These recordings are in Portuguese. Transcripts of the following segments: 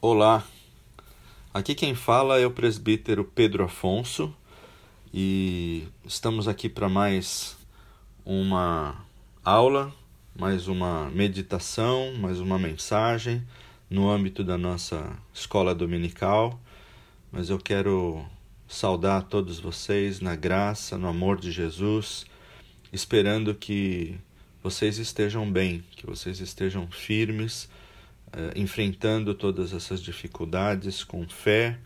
Olá, aqui quem fala é o presbítero Pedro Afonso e estamos aqui para mais uma aula, mais uma meditação, mais uma mensagem no âmbito da nossa escola dominical. Mas eu quero saudar todos vocês na graça, no amor de Jesus, esperando que vocês estejam bem, que vocês estejam firmes enfrentando todas essas dificuldades com fé,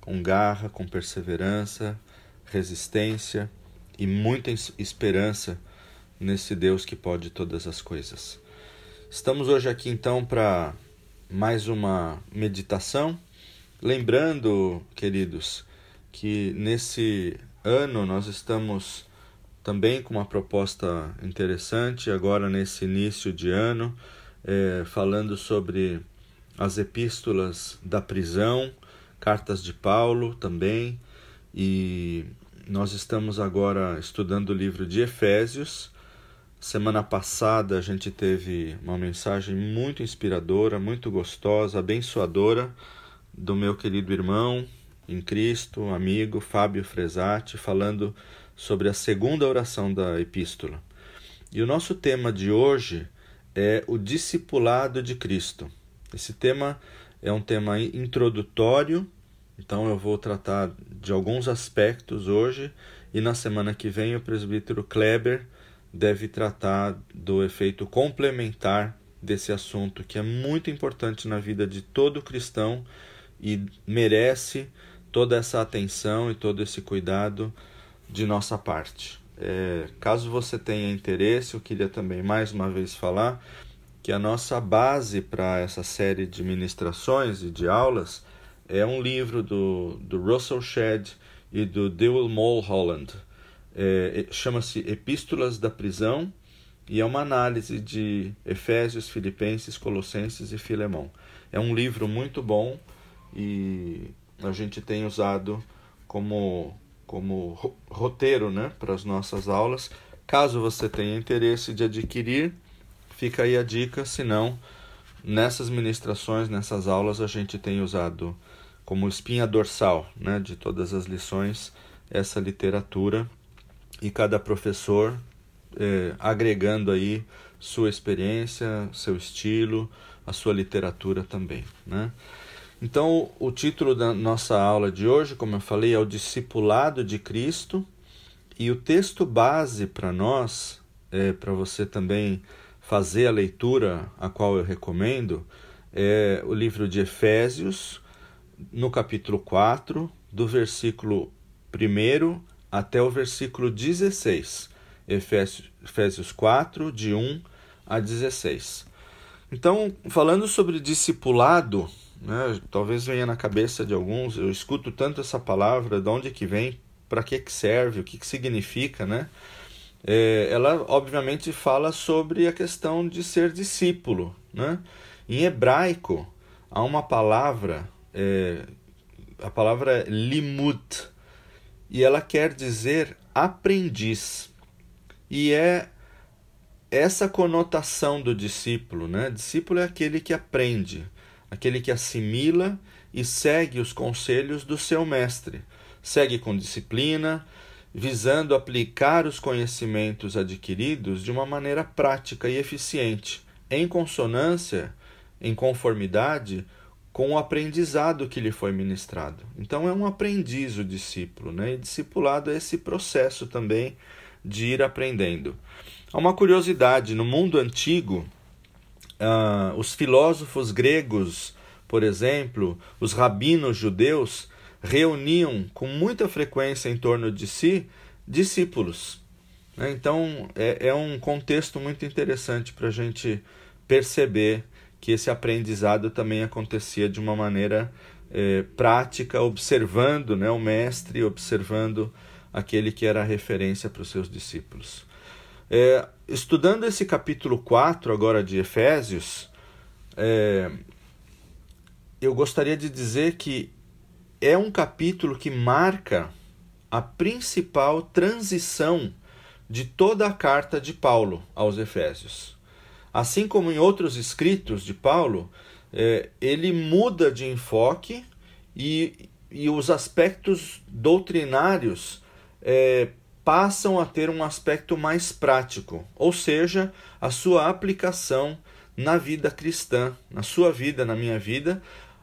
com garra, com perseverança, resistência e muita esperança nesse Deus que pode todas as coisas. Estamos hoje aqui então para mais uma meditação, lembrando, queridos, que nesse ano nós estamos também com uma proposta interessante agora nesse início de ano é, falando sobre as epístolas da prisão, cartas de Paulo também, e nós estamos agora estudando o livro de Efésios. Semana passada a gente teve uma mensagem muito inspiradora, muito gostosa, abençoadora do meu querido irmão em Cristo, amigo Fábio Fresati, falando sobre a segunda oração da epístola. E o nosso tema de hoje é o discipulado de Cristo. Esse tema é um tema introdutório, então eu vou tratar de alguns aspectos hoje e na semana que vem o presbítero Kleber deve tratar do efeito complementar desse assunto que é muito importante na vida de todo cristão e merece toda essa atenção e todo esse cuidado de nossa parte. É, caso você tenha interesse, eu queria também mais uma vez falar que a nossa base para essa série de ministrações e de aulas é um livro do, do Russell Shedd e do Dewey Mulholland. É, Chama-se Epístolas da Prisão e é uma análise de Efésios, Filipenses, Colossenses e Filemão. É um livro muito bom e a gente tem usado como como roteiro né, para as nossas aulas. Caso você tenha interesse de adquirir, fica aí a dica, senão nessas ministrações, nessas aulas, a gente tem usado como espinha dorsal né, de todas as lições essa literatura e cada professor eh, agregando aí sua experiência, seu estilo, a sua literatura também. Né? Então, o título da nossa aula de hoje, como eu falei, é o Discipulado de Cristo. E o texto base para nós, é, para você também fazer a leitura, a qual eu recomendo, é o livro de Efésios, no capítulo 4, do versículo 1 até o versículo 16. Efésios, Efésios 4, de 1 a 16. Então, falando sobre discipulado, né? Talvez venha na cabeça de alguns, eu escuto tanto essa palavra, de onde que vem, para que que serve, o que que significa, né? É, ela obviamente fala sobre a questão de ser discípulo, né? Em hebraico há uma palavra, é, a palavra é limud, e ela quer dizer aprendiz. E é essa conotação do discípulo, né? Discípulo é aquele que aprende aquele que assimila e segue os conselhos do seu mestre, segue com disciplina, visando aplicar os conhecimentos adquiridos de uma maneira prática e eficiente, em consonância, em conformidade com o aprendizado que lhe foi ministrado. Então é um aprendiz o discípulo, né? E discipulado é esse processo também de ir aprendendo. Há uma curiosidade: no mundo antigo, uh, os filósofos gregos, por exemplo, os rabinos judeus, reuniam com muita frequência em torno de si discípulos. Né? Então, é, é um contexto muito interessante para a gente perceber que esse aprendizado também acontecia de uma maneira é, prática, observando né, o mestre, observando aquele que era a referência para os seus discípulos. É, estudando esse capítulo 4 agora de Efésios, é, eu gostaria de dizer que é um capítulo que marca a principal transição de toda a carta de Paulo aos Efésios. Assim como em outros escritos de Paulo, é, ele muda de enfoque e, e os aspectos doutrinários é, passam a ter um aspecto mais prático, ou seja, a sua aplicação na vida cristã, na sua vida, na minha vida,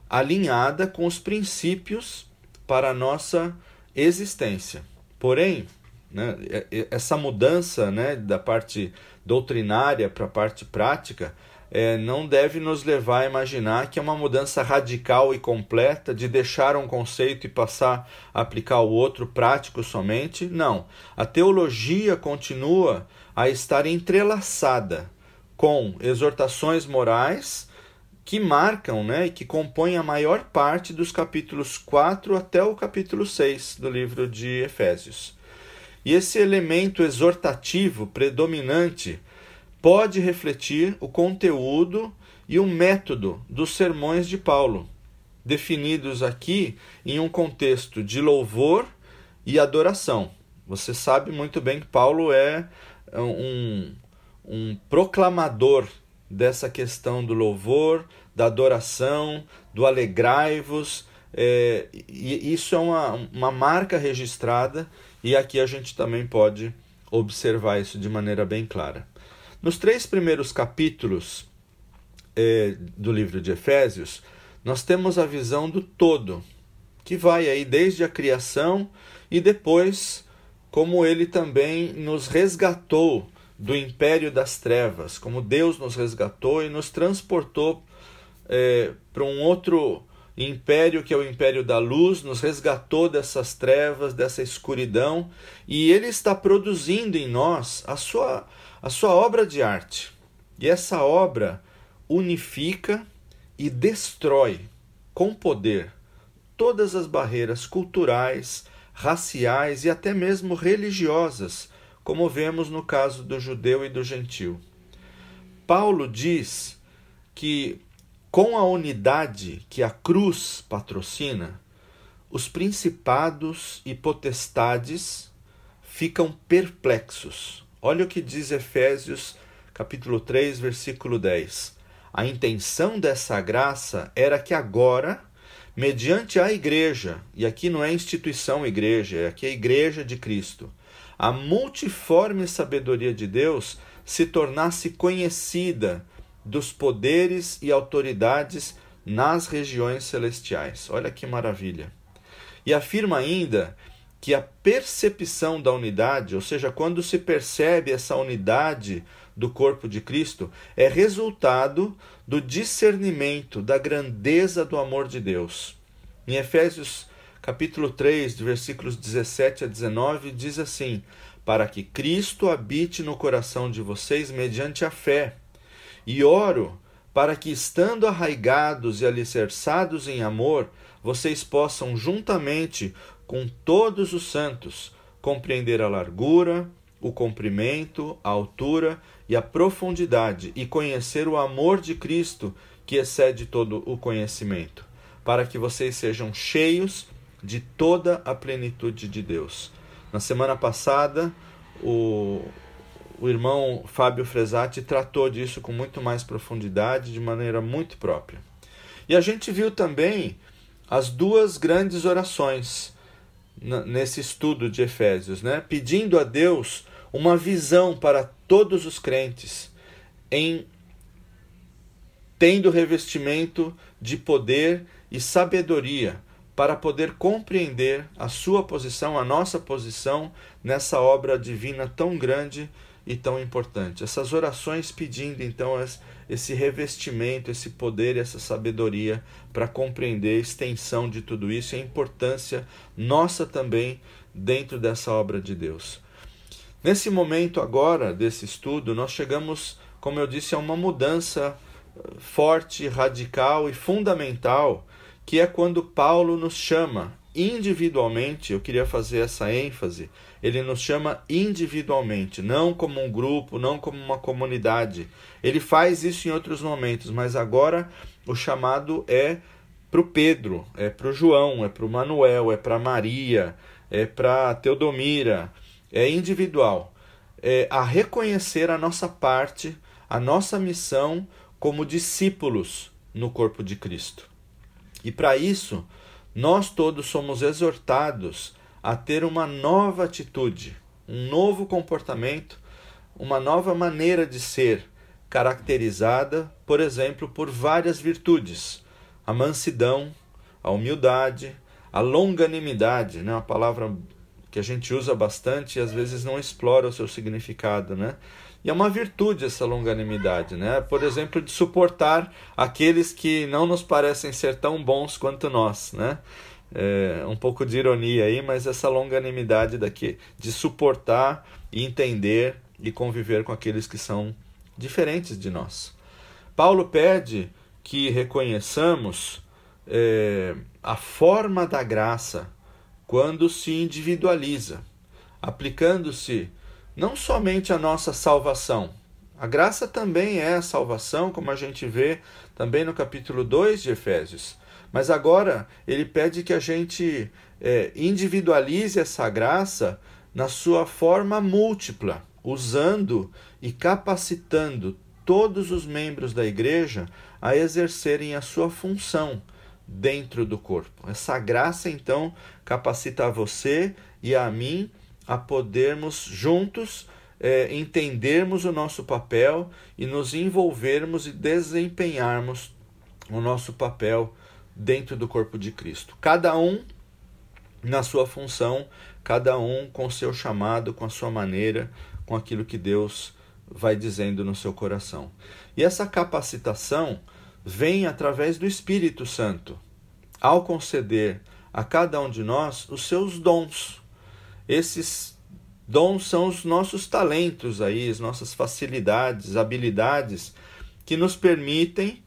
alinhada com os princípios para a nossa existência. Porém, né, essa mudança né, da parte doutrinária para a parte prática é, não deve nos levar a imaginar que é uma mudança radical e completa de deixar um conceito e passar a aplicar o outro prático somente. Não. A teologia continua a estar entrelaçada com exortações morais que marcam né, e que compõem a maior parte dos capítulos 4 até o capítulo 6 do livro de Efésios. E esse elemento exortativo predominante pode refletir o conteúdo e o método dos sermões de Paulo, definidos aqui em um contexto de louvor e adoração. Você sabe muito bem que Paulo é um, um proclamador dessa questão do louvor, da adoração, do alegrai-vos. É, e isso é uma, uma marca registrada, e aqui a gente também pode observar isso de maneira bem clara. Nos três primeiros capítulos é, do livro de Efésios, nós temos a visão do todo, que vai aí desde a criação e depois como ele também nos resgatou do império das trevas, como Deus nos resgatou e nos transportou é, para um outro império que é o império da luz, nos resgatou dessas trevas, dessa escuridão, e ele está produzindo em nós a sua a sua obra de arte. E essa obra unifica e destrói com poder todas as barreiras culturais, raciais e até mesmo religiosas, como vemos no caso do judeu e do gentil. Paulo diz que com a unidade que a cruz patrocina, os principados e potestades ficam perplexos, Olha o que diz Efésios capítulo 3, versículo 10. A intenção dessa graça era que agora, mediante a igreja, e aqui não é instituição igreja, é aqui a igreja de Cristo, a multiforme sabedoria de Deus se tornasse conhecida dos poderes e autoridades nas regiões celestiais. Olha que maravilha. E afirma ainda que a percepção da unidade, ou seja, quando se percebe essa unidade do corpo de Cristo, é resultado do discernimento da grandeza do amor de Deus. Em Efésios capítulo 3, de versículos 17 a 19, diz assim: Para que Cristo habite no coração de vocês mediante a fé. E oro para que, estando arraigados e alicerçados em amor, vocês possam juntamente com todos os santos, compreender a largura, o comprimento, a altura e a profundidade, e conhecer o amor de Cristo, que excede todo o conhecimento, para que vocês sejam cheios de toda a plenitude de Deus. Na semana passada, o, o irmão Fábio Fresati tratou disso com muito mais profundidade, de maneira muito própria. E a gente viu também as duas grandes orações nesse estudo de Efésios, né? pedindo a Deus uma visão para todos os crentes, em tendo revestimento de poder e sabedoria para poder compreender a sua posição, a nossa posição nessa obra divina tão grande e tão importante. Essas orações pedindo então esse revestimento, esse poder, essa sabedoria para compreender a extensão de tudo isso e a importância nossa também dentro dessa obra de Deus. Nesse momento agora desse estudo, nós chegamos, como eu disse, a uma mudança eh, forte, radical e fundamental, que é quando Paulo nos chama individualmente, eu queria fazer essa ênfase, ele nos chama individualmente, não como um grupo, não como uma comunidade. Ele faz isso em outros momentos, mas agora o chamado é para o Pedro, é para o João, é para o Manuel, é para Maria, é para Teodomira, é individual. É a reconhecer a nossa parte, a nossa missão como discípulos no corpo de Cristo. E para isso, nós todos somos exortados a ter uma nova atitude, um novo comportamento, uma nova maneira de ser, caracterizada, por exemplo, por várias virtudes: a mansidão, a humildade, a longanimidade, né? uma palavra que a gente usa bastante e às vezes não explora o seu significado, né? E é uma virtude essa longanimidade, né? Por exemplo, de suportar aqueles que não nos parecem ser tão bons quanto nós, né? É, um pouco de ironia aí, mas essa longanimidade daqui, de suportar e entender e conviver com aqueles que são diferentes de nós. Paulo pede que reconheçamos é, a forma da graça quando se individualiza, aplicando-se não somente a nossa salvação. A graça também é a salvação, como a gente vê também no capítulo 2 de Efésios. Mas agora ele pede que a gente é, individualize essa graça na sua forma múltipla, usando e capacitando todos os membros da igreja a exercerem a sua função dentro do corpo. Essa graça, então, capacita a você e a mim a podermos juntos é, entendermos o nosso papel e nos envolvermos e desempenharmos o nosso papel dentro do corpo de Cristo. Cada um na sua função, cada um com seu chamado, com a sua maneira, com aquilo que Deus vai dizendo no seu coração. E essa capacitação vem através do Espírito Santo, ao conceder a cada um de nós os seus dons. Esses dons são os nossos talentos aí, as nossas facilidades, habilidades que nos permitem,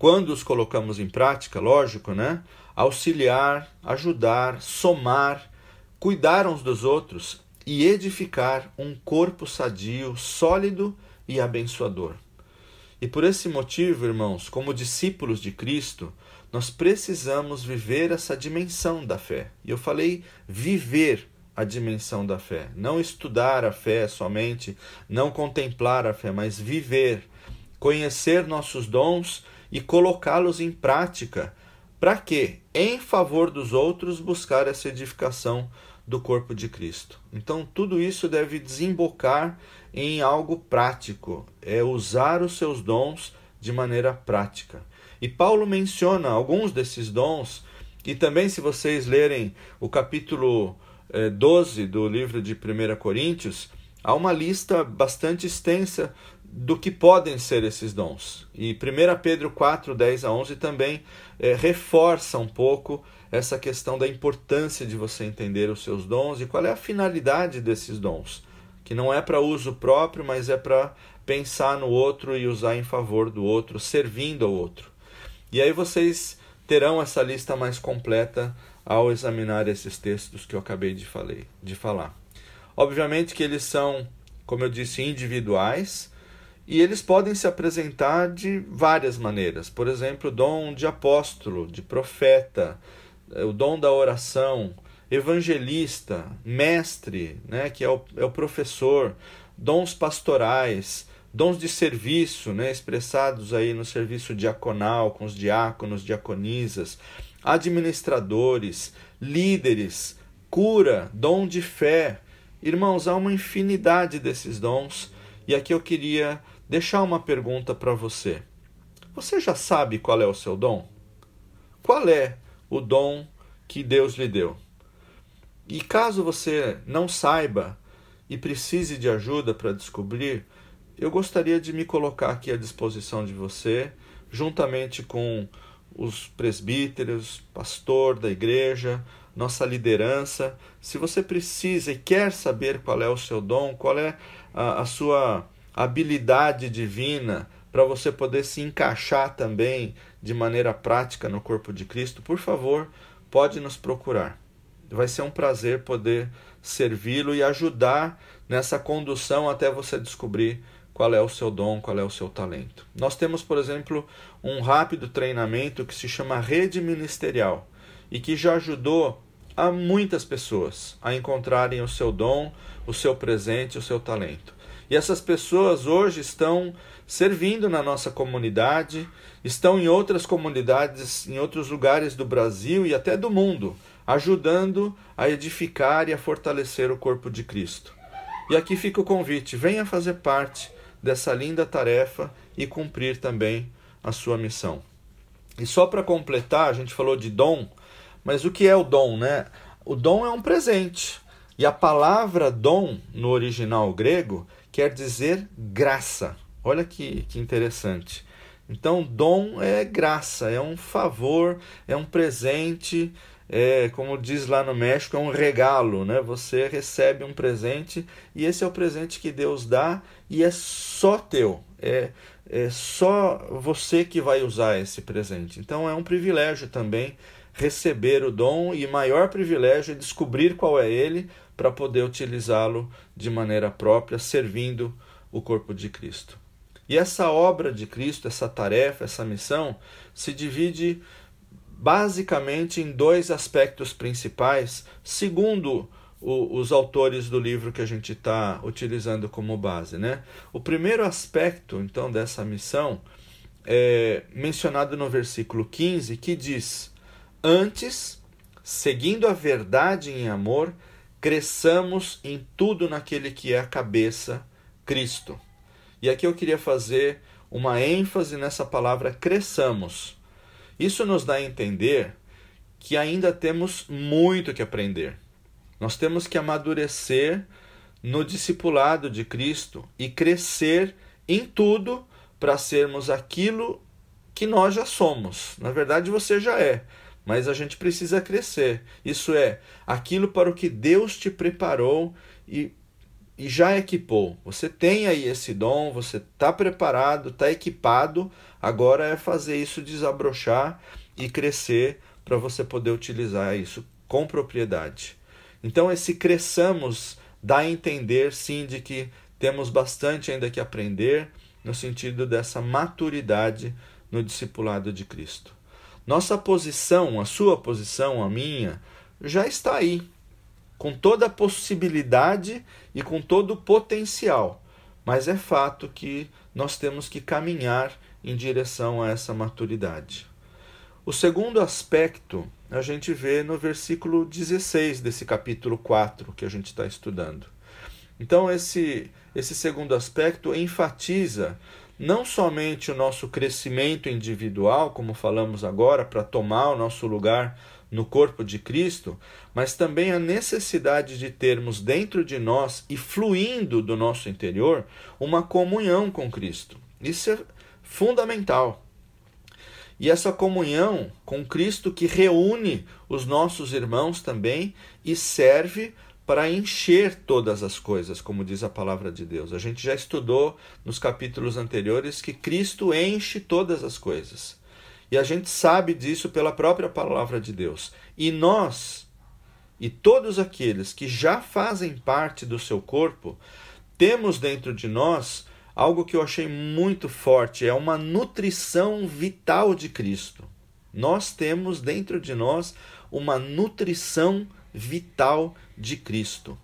quando os colocamos em prática, lógico, né, auxiliar, ajudar, somar, cuidar uns dos outros e edificar um corpo sadio, sólido e abençoador. E por esse motivo, irmãos, como discípulos de Cristo, nós precisamos viver essa dimensão da fé. E eu falei viver a dimensão da fé, não estudar a fé somente, não contemplar a fé, mas viver, conhecer nossos dons e colocá-los em prática. Para quê? Em favor dos outros, buscar essa edificação do corpo de Cristo. Então, tudo isso deve desembocar em algo prático, é usar os seus dons de maneira prática. E Paulo menciona alguns desses dons, e também, se vocês lerem o capítulo eh, 12 do livro de 1 Coríntios, há uma lista bastante extensa do que podem ser esses dons. E 1 Pedro 4, 10 a 11 também eh, reforça um pouco essa questão da importância de você entender os seus dons e qual é a finalidade desses dons que não é para uso próprio, mas é para pensar no outro e usar em favor do outro, servindo ao outro. E aí vocês terão essa lista mais completa ao examinar esses textos que eu acabei de, falei, de falar. Obviamente que eles são, como eu disse, individuais e eles podem se apresentar de várias maneiras. Por exemplo, o dom de apóstolo, de profeta, o dom da oração, evangelista, mestre, né, que é o, é o professor, dons pastorais, dons de serviço, né, expressados aí no serviço diaconal, com os diáconos, diaconisas, administradores, líderes, cura, dom de fé. Irmãos, há uma infinidade desses dons e aqui eu queria deixar uma pergunta para você. Você já sabe qual é o seu dom? Qual é o dom que Deus lhe deu? E caso você não saiba e precise de ajuda para descobrir, eu gostaria de me colocar aqui à disposição de você, juntamente com os presbíteros, pastor da igreja, nossa liderança. Se você precisa e quer saber qual é o seu dom, qual é a, a sua habilidade divina para você poder se encaixar também de maneira prática no corpo de Cristo, por favor, pode nos procurar. Vai ser um prazer poder servi-lo e ajudar nessa condução até você descobrir qual é o seu dom, qual é o seu talento. Nós temos, por exemplo, um rápido treinamento que se chama Rede Ministerial e que já ajudou a muitas pessoas a encontrarem o seu dom, o seu presente, o seu talento. E essas pessoas hoje estão servindo na nossa comunidade, estão em outras comunidades, em outros lugares do Brasil e até do mundo, ajudando a edificar e a fortalecer o corpo de Cristo. E aqui fica o convite: venha fazer parte dessa linda tarefa e cumprir também a sua missão. E só para completar, a gente falou de dom, mas o que é o dom, né? O dom é um presente. E a palavra dom no original grego quer dizer graça. Olha que, que interessante. Então, dom é graça, é um favor, é um presente, é, como diz lá no México, é um regalo, né? Você recebe um presente e esse é o presente que Deus dá e é só teu, é, é só você que vai usar esse presente. Então é um privilégio também receber o dom e maior privilégio é descobrir qual é ele para poder utilizá-lo de maneira própria, servindo o corpo de Cristo. E essa obra de Cristo, essa tarefa, essa missão, se divide basicamente em dois aspectos principais, segundo o, os autores do livro que a gente está utilizando como base. Né? O primeiro aspecto, então, dessa missão é mencionado no versículo 15, que diz: Antes, seguindo a verdade em amor, cresçamos em tudo naquele que é a cabeça, Cristo. E aqui eu queria fazer uma ênfase nessa palavra cresçamos. Isso nos dá a entender que ainda temos muito que aprender. Nós temos que amadurecer no discipulado de Cristo e crescer em tudo para sermos aquilo que nós já somos. Na verdade, você já é, mas a gente precisa crescer. Isso é, aquilo para o que Deus te preparou e e já equipou. Você tem aí esse dom, você está preparado, está equipado. Agora é fazer isso desabrochar e crescer para você poder utilizar isso com propriedade. Então, esse cresçamos dá a entender sim de que temos bastante ainda que aprender no sentido dessa maturidade no discipulado de Cristo. Nossa posição, a sua posição, a minha, já está aí com toda a possibilidade e com todo o potencial. Mas é fato que nós temos que caminhar em direção a essa maturidade. O segundo aspecto a gente vê no versículo 16 desse capítulo 4 que a gente está estudando. Então, esse, esse segundo aspecto enfatiza não somente o nosso crescimento individual, como falamos agora, para tomar o nosso lugar no corpo de Cristo, mas também a necessidade de termos dentro de nós e fluindo do nosso interior uma comunhão com Cristo. Isso é fundamental. E essa comunhão com Cristo que reúne os nossos irmãos também e serve para encher todas as coisas, como diz a palavra de Deus. A gente já estudou nos capítulos anteriores que Cristo enche todas as coisas. E a gente sabe disso pela própria palavra de Deus. E nós, e todos aqueles que já fazem parte do seu corpo, temos dentro de nós algo que eu achei muito forte: é uma nutrição vital de Cristo. Nós temos dentro de nós uma nutrição vital de Cristo.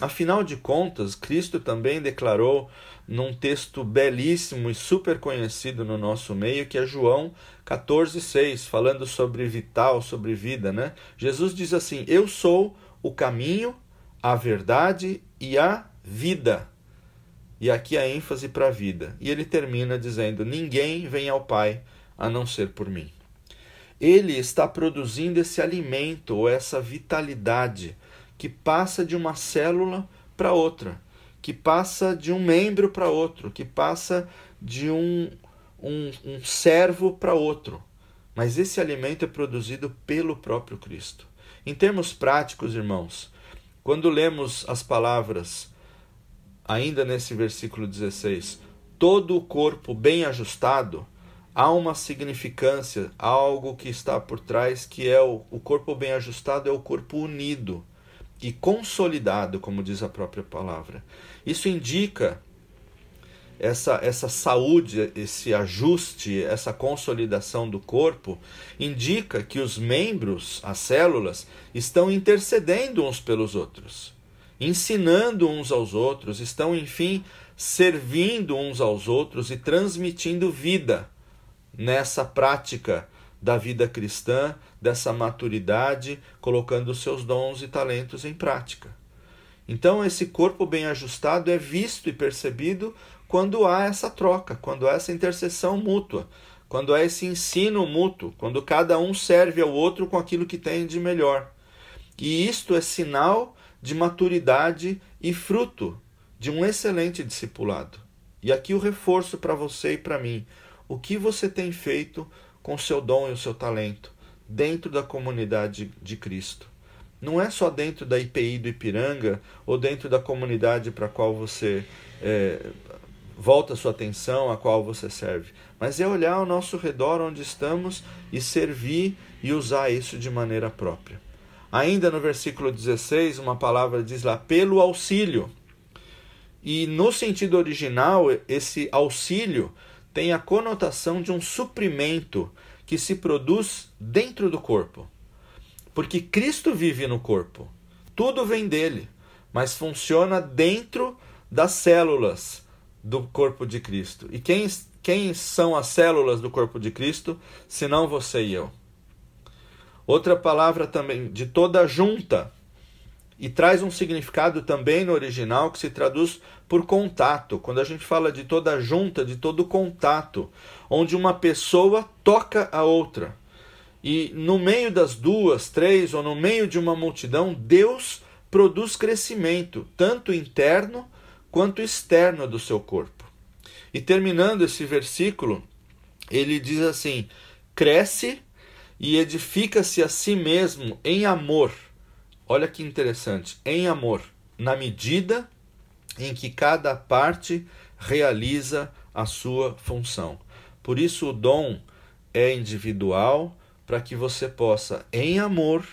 Afinal de contas, Cristo também declarou num texto belíssimo e super conhecido no nosso meio, que é João 14,6, falando sobre vital, sobre vida, né? Jesus diz assim: Eu sou o caminho, a verdade e a vida. E aqui a ênfase para a vida. E ele termina dizendo: Ninguém vem ao Pai a não ser por mim. Ele está produzindo esse alimento ou essa vitalidade que passa de uma célula para outra que passa de um membro para outro, que passa de um, um, um servo para outro. Mas esse alimento é produzido pelo próprio Cristo. Em termos práticos, irmãos, quando lemos as palavras, ainda nesse versículo 16, todo o corpo bem ajustado, há uma significância, algo que está por trás, que é o, o corpo bem ajustado, é o corpo unido e consolidado, como diz a própria palavra. Isso indica essa, essa saúde, esse ajuste, essa consolidação do corpo, indica que os membros, as células, estão intercedendo uns pelos outros, ensinando uns aos outros, estão, enfim, servindo uns aos outros e transmitindo vida nessa prática da vida cristã, dessa maturidade, colocando seus dons e talentos em prática. Então, esse corpo bem ajustado é visto e percebido quando há essa troca, quando há essa intercessão mútua, quando há esse ensino mútuo, quando cada um serve ao outro com aquilo que tem de melhor. E isto é sinal de maturidade e fruto de um excelente discipulado. E aqui o reforço para você e para mim. O que você tem feito com o seu dom e o seu talento dentro da comunidade de Cristo? Não é só dentro da IPI do Ipiranga ou dentro da comunidade para a qual você é, volta sua atenção, a qual você serve, mas é olhar ao nosso redor onde estamos e servir e usar isso de maneira própria. Ainda no versículo 16, uma palavra diz lá, pelo auxílio. E no sentido original, esse auxílio tem a conotação de um suprimento que se produz dentro do corpo. Porque Cristo vive no corpo. Tudo vem dele, mas funciona dentro das células do corpo de Cristo. E quem, quem são as células do corpo de Cristo, senão você e eu? Outra palavra também, de toda junta, e traz um significado também no original que se traduz por contato. Quando a gente fala de toda junta, de todo contato, onde uma pessoa toca a outra. E no meio das duas, três ou no meio de uma multidão, Deus produz crescimento, tanto interno quanto externo do seu corpo. E terminando esse versículo, ele diz assim: cresce e edifica-se a si mesmo em amor. Olha que interessante, em amor, na medida em que cada parte realiza a sua função. Por isso o dom é individual, para que você possa, em amor,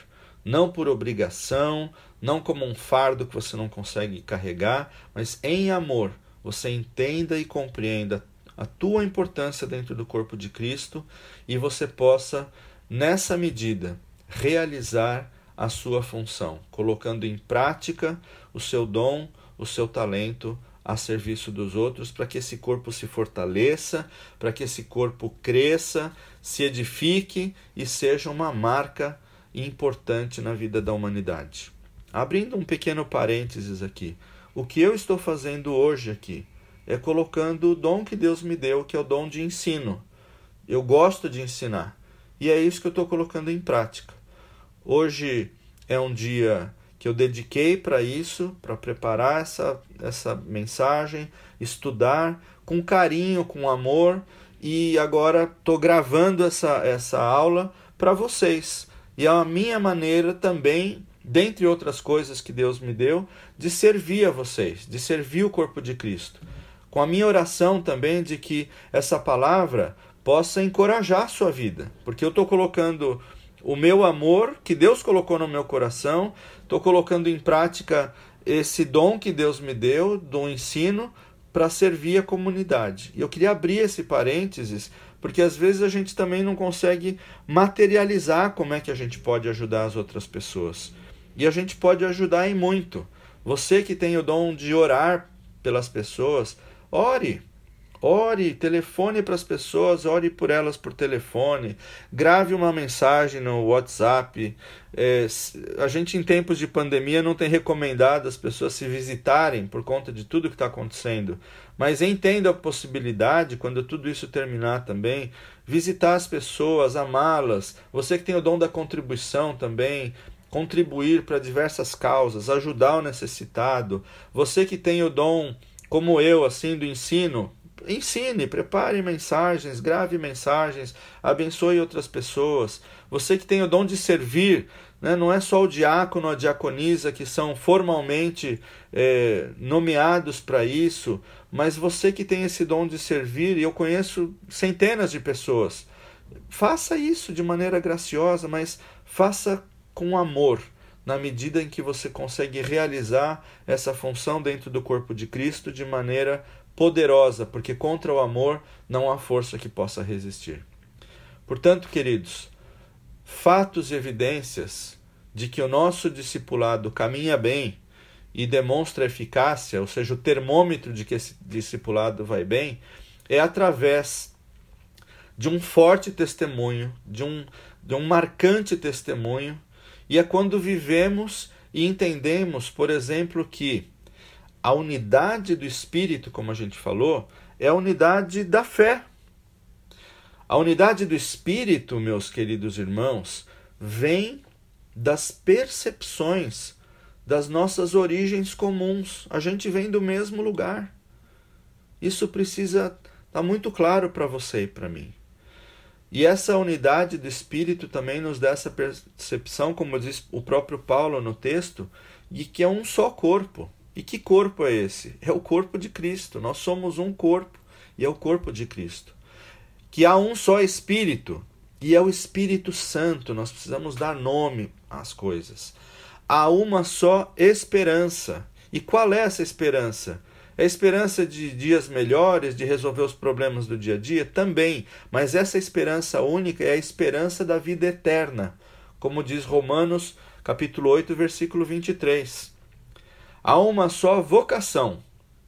não por obrigação, não como um fardo que você não consegue carregar, mas em amor, você entenda e compreenda a tua importância dentro do corpo de Cristo e você possa, nessa medida, realizar a sua função, colocando em prática o seu dom, o seu talento a serviço dos outros, para que esse corpo se fortaleça, para que esse corpo cresça, se edifique e seja uma marca importante na vida da humanidade. Abrindo um pequeno parênteses aqui, o que eu estou fazendo hoje aqui é colocando o dom que Deus me deu, que é o dom de ensino. Eu gosto de ensinar e é isso que eu estou colocando em prática. Hoje é um dia que eu dediquei para isso, para preparar essa, essa mensagem, estudar com carinho, com amor, e agora estou gravando essa, essa aula para vocês. E é a minha maneira também, dentre outras coisas que Deus me deu, de servir a vocês, de servir o corpo de Cristo. Com a minha oração também de que essa palavra possa encorajar a sua vida, porque eu estou colocando o meu amor que Deus colocou no meu coração, estou colocando em prática esse dom que Deus me deu, do ensino, para servir a comunidade. E eu queria abrir esse parênteses, porque às vezes a gente também não consegue materializar como é que a gente pode ajudar as outras pessoas. E a gente pode ajudar em muito. Você que tem o dom de orar pelas pessoas, ore. Ore, telefone para as pessoas, ore por elas por telefone, grave uma mensagem no WhatsApp. É, a gente, em tempos de pandemia, não tem recomendado as pessoas se visitarem por conta de tudo que está acontecendo. Mas entenda a possibilidade, quando tudo isso terminar também, visitar as pessoas, amá-las. Você que tem o dom da contribuição também, contribuir para diversas causas, ajudar o necessitado. Você que tem o dom, como eu, assim, do ensino, ensine, prepare mensagens, grave mensagens, abençoe outras pessoas. Você que tem o dom de servir, né? não é só o diácono, a diaconisa que são formalmente é, nomeados para isso, mas você que tem esse dom de servir, e eu conheço centenas de pessoas. Faça isso de maneira graciosa, mas faça com amor na medida em que você consegue realizar essa função dentro do corpo de Cristo de maneira poderosa, porque contra o amor não há força que possa resistir. Portanto, queridos, fatos e evidências de que o nosso discipulado caminha bem e demonstra eficácia, ou seja, o termômetro de que esse discipulado vai bem, é através de um forte testemunho, de um, de um marcante testemunho, e é quando vivemos e entendemos, por exemplo, que a unidade do Espírito, como a gente falou, é a unidade da fé. A unidade do Espírito, meus queridos irmãos, vem das percepções das nossas origens comuns. A gente vem do mesmo lugar. Isso precisa estar tá muito claro para você e para mim. E essa unidade do Espírito também nos dá essa percepção, como diz o próprio Paulo no texto, de que é um só corpo. E que corpo é esse? É o corpo de Cristo. Nós somos um corpo e é o corpo de Cristo. Que há um só Espírito e é o Espírito Santo. Nós precisamos dar nome às coisas. Há uma só esperança. E qual é essa esperança? É a esperança de dias melhores, de resolver os problemas do dia a dia? Também. Mas essa esperança única é a esperança da vida eterna, como diz Romanos, capítulo 8, versículo 23. Há uma só vocação.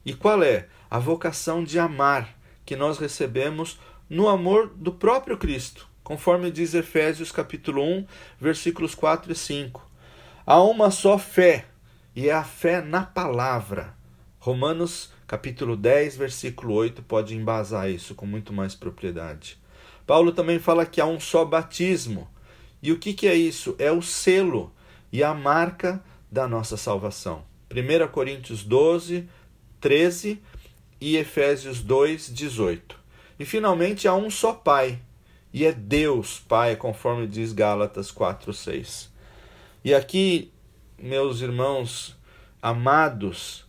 E qual é? A vocação de amar, que nós recebemos no amor do próprio Cristo, conforme diz Efésios capítulo 1, versículos 4 e 5. Há uma só fé, e é a fé na palavra. Romanos capítulo 10, versículo 8 pode embasar isso com muito mais propriedade. Paulo também fala que há um só batismo. E o que, que é isso? É o selo e a marca da nossa salvação. 1 Coríntios 12, 13 e Efésios 2, 18. E finalmente há um só Pai, e é Deus Pai, conforme diz Gálatas 4, 6. E aqui, meus irmãos amados,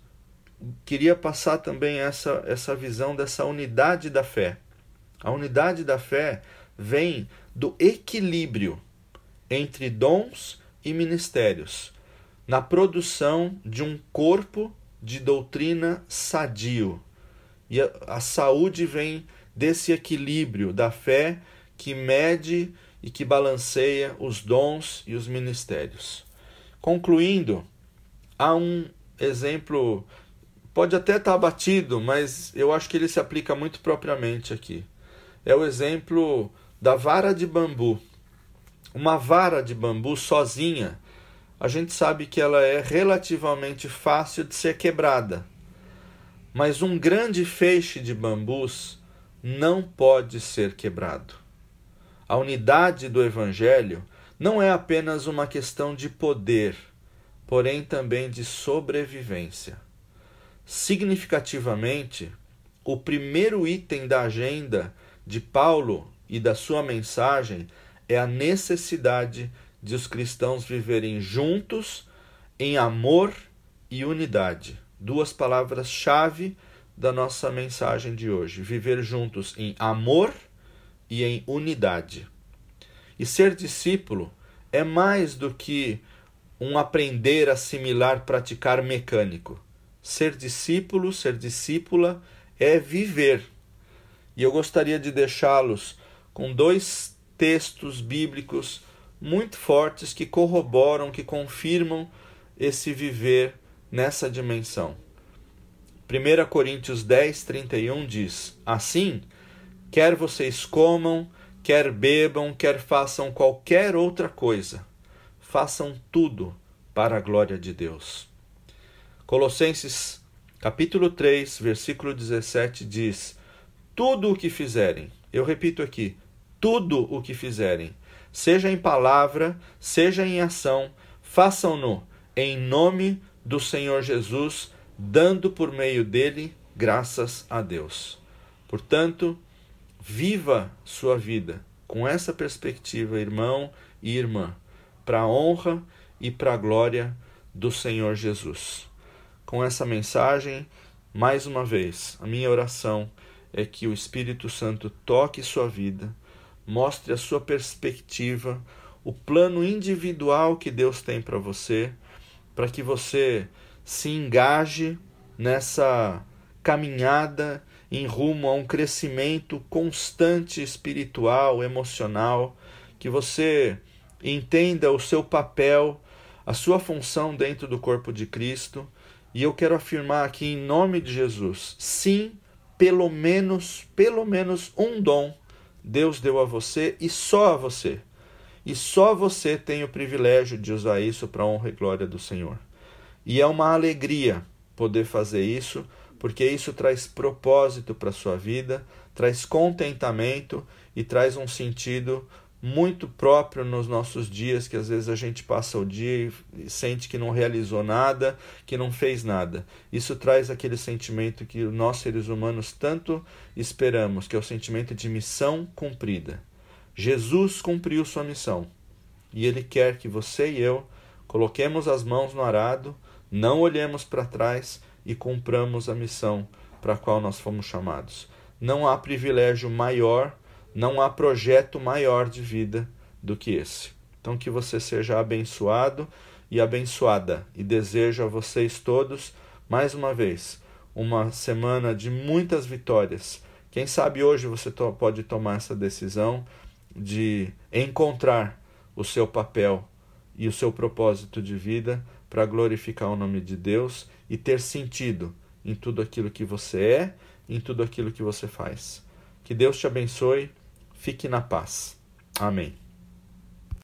queria passar também essa, essa visão dessa unidade da fé. A unidade da fé vem do equilíbrio entre dons e ministérios, na produção de um corpo de doutrina sadio. E a, a saúde vem desse equilíbrio da fé que mede e que balanceia os dons e os ministérios. Concluindo, há um exemplo pode até estar tá batido, mas eu acho que ele se aplica muito propriamente aqui. É o exemplo da vara de bambu. Uma vara de bambu sozinha, a gente sabe que ela é relativamente fácil de ser quebrada. Mas um grande feixe de bambus não pode ser quebrado. A unidade do Evangelho não é apenas uma questão de poder, porém também de sobrevivência. Significativamente, o primeiro item da agenda de Paulo e da sua mensagem é a necessidade de os cristãos viverem juntos em amor e unidade. Duas palavras-chave da nossa mensagem de hoje: viver juntos em amor e em unidade. E ser discípulo é mais do que um aprender, assimilar, praticar mecânico. Ser discípulo, ser discípula é viver. E eu gostaria de deixá-los com dois textos bíblicos muito fortes que corroboram, que confirmam esse viver nessa dimensão. 1 Coríntios 10, 31 diz: Assim, quer vocês comam, quer bebam, quer façam qualquer outra coisa, façam tudo para a glória de Deus. Colossenses capítulo 3, versículo 17 diz: Tudo o que fizerem, eu repito aqui, tudo o que fizerem, seja em palavra, seja em ação, façam-no em nome do Senhor Jesus, dando por meio dele graças a Deus. Portanto, viva sua vida com essa perspectiva, irmão e irmã, para a honra e para a glória do Senhor Jesus com essa mensagem, mais uma vez, a minha oração é que o Espírito Santo toque sua vida, mostre a sua perspectiva, o plano individual que Deus tem para você, para que você se engaje nessa caminhada em rumo a um crescimento constante espiritual, emocional, que você entenda o seu papel, a sua função dentro do corpo de Cristo. E eu quero afirmar aqui em nome de Jesus, sim, pelo menos, pelo menos um dom Deus deu a você e só a você. E só você tem o privilégio de usar isso para a honra e glória do Senhor. E é uma alegria poder fazer isso, porque isso traz propósito para a sua vida, traz contentamento e traz um sentido muito próprio nos nossos dias, que às vezes a gente passa o dia e sente que não realizou nada, que não fez nada. Isso traz aquele sentimento que nós seres humanos tanto esperamos, que é o sentimento de missão cumprida. Jesus cumpriu sua missão e ele quer que você e eu coloquemos as mãos no arado, não olhemos para trás e cumpramos a missão para a qual nós fomos chamados. Não há privilégio maior não há projeto maior de vida do que esse. Então, que você seja abençoado e abençoada. E desejo a vocês todos, mais uma vez, uma semana de muitas vitórias. Quem sabe hoje você pode tomar essa decisão de encontrar o seu papel e o seu propósito de vida para glorificar o nome de Deus e ter sentido em tudo aquilo que você é, em tudo aquilo que você faz. Que Deus te abençoe Fique na paz. Amém.